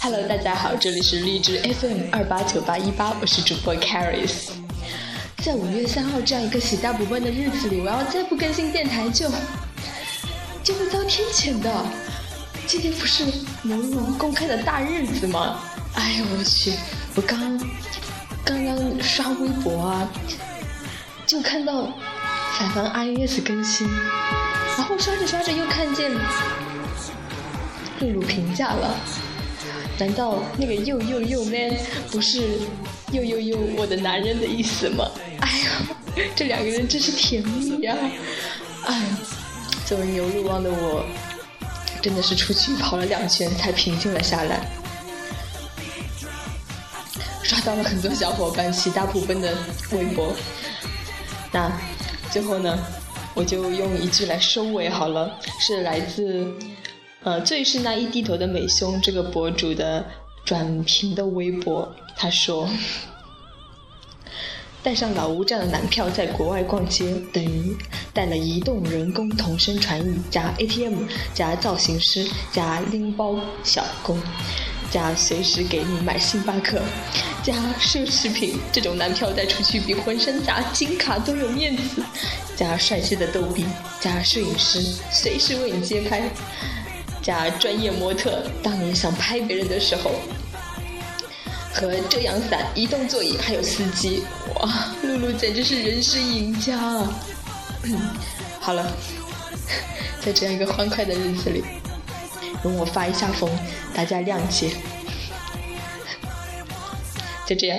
Hello，大家好，这里是荔枝 FM 二八九八一八，我是主播 Caris。在五月三号这样一个喜大普奔的日子里，我要再不更新电台就就会遭天谴的。今天不是某某公开的大日子吗？哎呦，我去！我刚刚刚刷微博啊，就看到反方 iOS 更新，然后刷着刷着又看见露露评价了。难道那个又又又 man 不是又又又我的男人的意思吗？哎呀，这两个人真是甜蜜呀！哎，呦作为牛鹿汪的我，真的是出去跑了两圈才平静了下来。刷到了很多小伙伴喜大普奔的微博，那最后呢，我就用一句来收尾好了，是来自。呃，最是那一低头的美胸这个博主的转评的微博，他说：“带上老吴这样的男票在国外逛街，等于带了移动人工同声传译加 ATM 加造型师加拎包小工加随时给你买星巴克加奢侈品，这种男票带出去比浑身砸金卡都有面子，加帅气的逗比加摄影师随时为你接拍。”加专业模特，当你想拍别人的时候，和遮阳伞、移动座椅还有司机，哇，露露简直是人生赢家啊！好了，在这样一个欢快的日子里，容我发一下疯，大家谅解。就这样。